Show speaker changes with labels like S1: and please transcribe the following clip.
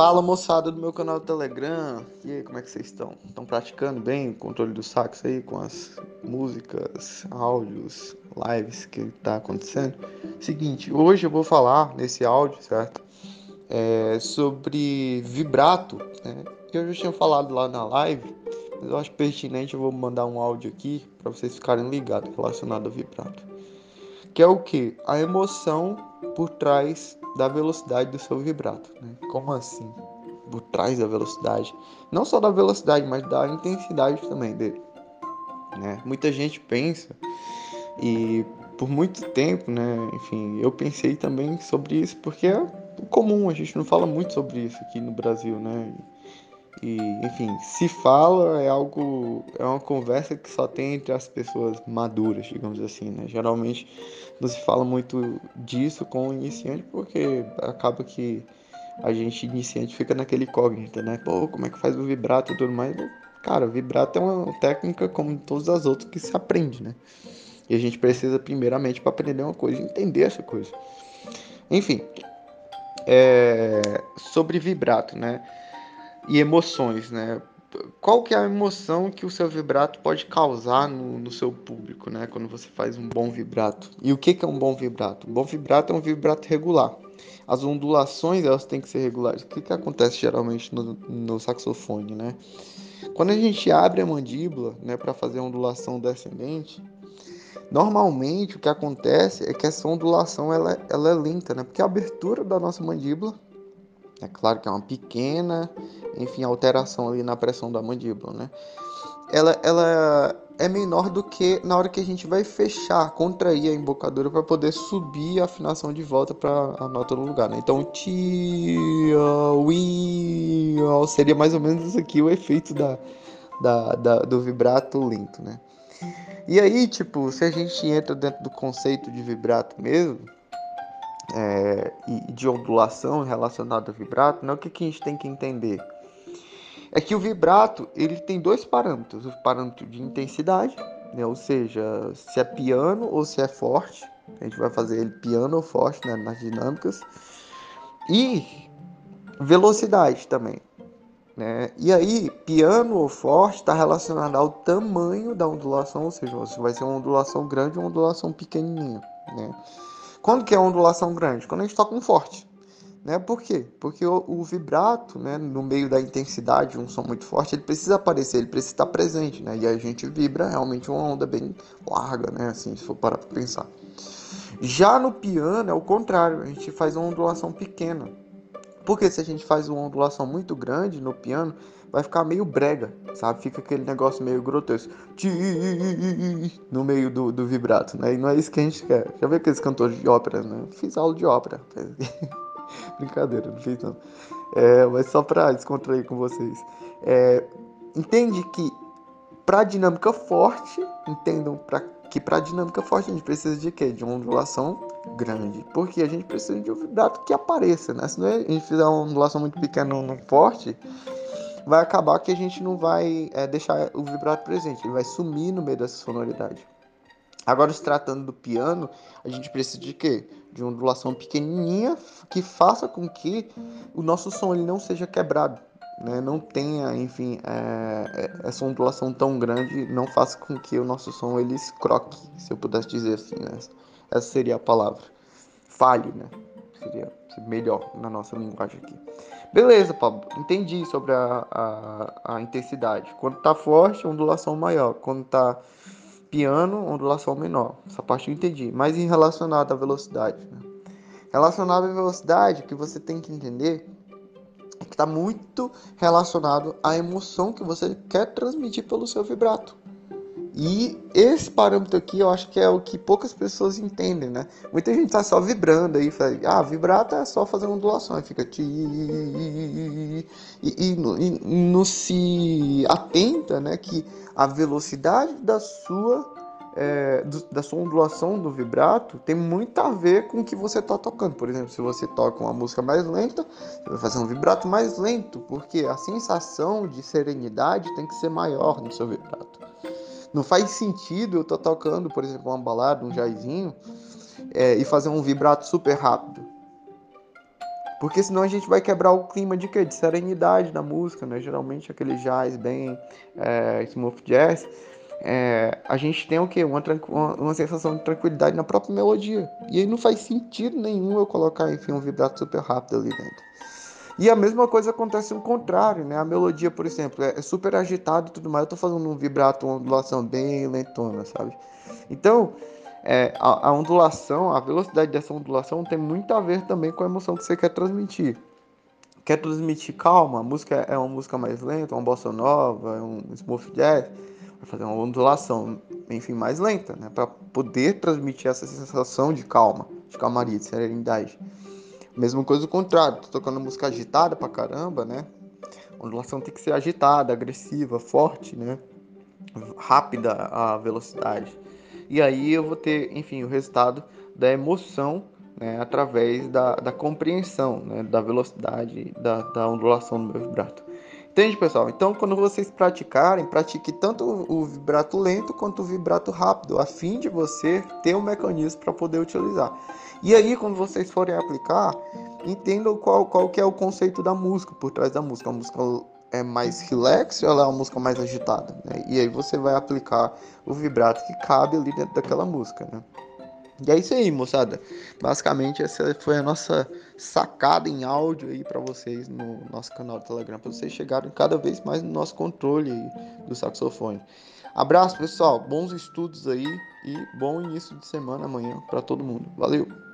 S1: Fala moçada do meu canal do Telegram. E aí, como é que vocês estão? Estão praticando bem o controle do sax aí com as músicas, áudios, lives que tá acontecendo? Seguinte, hoje eu vou falar nesse áudio, certo? É, sobre vibrato, né? Eu já tinha falado lá na live, mas eu acho pertinente eu vou mandar um áudio aqui para vocês ficarem ligados relacionado ao vibrato. Que é o que? A emoção por trás da velocidade do seu vibrato. Né? Como assim? Por trás da velocidade. Não só da velocidade, mas da intensidade também dele. Né? Muita gente pensa, e por muito tempo, né? Enfim, eu pensei também sobre isso, porque é comum, a gente não fala muito sobre isso aqui no Brasil, né? E, enfim, se fala é algo, é uma conversa que só tem entre as pessoas maduras, digamos assim, né? Geralmente não se fala muito disso com o iniciante porque acaba que a gente iniciante fica naquele incógnita, né? Pô, como é que faz o vibrato e tudo mais? Cara, vibrato é uma técnica como todas as outras que se aprende, né? E a gente precisa primeiramente para aprender uma coisa, entender essa coisa. Enfim, é... sobre vibrato, né? E emoções, né? Qual que é a emoção que o seu vibrato pode causar no, no seu público, né? Quando você faz um bom vibrato. E o que, que é um bom vibrato? Um bom vibrato é um vibrato regular. As ondulações elas têm que ser regulares. O que, que acontece geralmente no, no saxofone, né? Quando a gente abre a mandíbula, né, para fazer a ondulação descendente, normalmente o que acontece é que essa ondulação ela, ela é lenta, né? Porque a abertura da nossa mandíbula é claro que é uma pequena, enfim, alteração ali na pressão da mandíbula, né? Ela, ela é menor do que na hora que a gente vai fechar, contrair a embocadura para poder subir a afinação de volta para a nota no lugar, né? Então, ti, ui, seria mais ou menos isso aqui o efeito da, da, da, do vibrato lento, né? E aí, tipo, se a gente entra dentro do conceito de vibrato mesmo, é, e de ondulação relacionada ao vibrato, né, o que, que a gente tem que entender? É que o vibrato ele tem dois parâmetros, o parâmetro de intensidade, né, ou seja, se é piano ou se é forte, a gente vai fazer ele piano ou forte né, nas dinâmicas, e velocidade também. Né? E aí, piano ou forte está relacionado ao tamanho da ondulação, ou seja, se vai ser uma ondulação grande ou uma ondulação pequenininha. Né? Quando que é ondulação grande? Quando a gente toca um forte. Né? Por quê? Porque o, o, vibrato, né, no meio da intensidade, um som muito forte, ele precisa aparecer, ele precisa estar presente, né? E a gente vibra realmente uma onda bem larga, né? Assim, se for parar para pensar. Já no piano é o contrário, a gente faz uma ondulação pequena. Porque se a gente faz uma ondulação muito grande no piano, vai ficar meio brega, sabe? Fica aquele negócio meio grotesco no meio do, do vibrato, né? E não é isso que a gente quer. Já viu aqueles cantores de ópera, né? fiz aula de ópera. Brincadeira, não fiz não. É, mas só pra descontrair com vocês. É, entende que pra dinâmica forte, entendam pra, que pra dinâmica forte a gente precisa de quê? De uma ondulação grande. Porque a gente precisa de um vibrato que apareça, né? Se não a gente fizer uma ondulação muito pequena no forte, vai acabar que a gente não vai é, deixar o vibrato presente, ele vai sumir no meio dessa sonoridade. Agora, se tratando do piano, a gente precisa de quê? De uma ondulação pequenininha que faça com que o nosso som ele não seja quebrado, né? não tenha, enfim, é, é essa ondulação tão grande, não faça com que o nosso som ele escroque, se eu pudesse dizer assim, né? Essa seria a palavra. Falhe, né? Seria melhor na nossa linguagem aqui. Beleza, Pablo, entendi sobre a, a, a intensidade. Quando tá forte, ondulação maior. Quando tá piano, ondulação menor. Essa parte eu entendi. Mas em relacionado à velocidade, né? Relacionado à velocidade, o que você tem que entender é que está muito relacionado à emoção que você quer transmitir pelo seu vibrato. E esse parâmetro aqui eu acho que é o que poucas pessoas entendem, né? Muita gente tá só vibrando aí, fala, ah, vibrato é só fazer ondulação, aí fica ti e, e, e, não se atenta, né, que a velocidade da sua é, do, da sua ondulação do vibrato tem muito a ver com o que você está tocando. Por exemplo, se você toca uma música mais lenta, você vai fazer um vibrato mais lento, porque a sensação de serenidade tem que ser maior no seu vibrato. Não faz sentido eu estar tocando, por exemplo, uma balada, um jazzinho, é, e fazer um vibrato super rápido. Porque senão a gente vai quebrar o clima de quê? De serenidade da música, né? Geralmente aquele jazz bem é, smooth jazz, é, a gente tem o quê? Uma, uma, uma, sensação de tranquilidade na própria melodia. E aí não faz sentido nenhum eu colocar, enfim, um vibrato super rápido ali dentro. E a mesma coisa acontece no contrário, né? A melodia, por exemplo, é, é super agitada e tudo mais. Eu tô fazendo um vibrato, uma ondulação bem lentona, sabe? Então, é, a, a, ondulação, a velocidade dessa ondulação tem muito a ver também com a emoção que você quer transmitir. Quer transmitir calma, a música é uma música mais lenta, uma bossa nova, um smooth jazz, vai fazer uma ondulação, enfim, mais lenta, né? Para poder transmitir essa sensação de calma, de calmaria, de serenidade. Mesma coisa do contrário, tô tocando música agitada pra caramba, né? A ondulação tem que ser agitada, agressiva, forte, né? Rápida a velocidade. E aí eu vou ter, enfim, o resultado da emoção né, através da, da compreensão né, da velocidade da, da ondulação do meu vibrato. Entende, pessoal? Então, quando vocês praticarem, pratique tanto o vibrato lento quanto o vibrato rápido, a fim de você ter um mecanismo para poder utilizar. E aí, quando vocês forem aplicar, entendam qual, qual que é o conceito da música, por trás da música. A música é mais relax ou ela é uma música mais agitada? Né? E aí você vai aplicar o vibrato que cabe ali dentro daquela música, né? E é isso aí, moçada. Basicamente, essa foi a nossa sacada em áudio aí para vocês no nosso canal do Telegram, para vocês chegarem cada vez mais no nosso controle do saxofone. Abraço, pessoal. Bons estudos aí e bom início de semana amanhã para todo mundo. Valeu!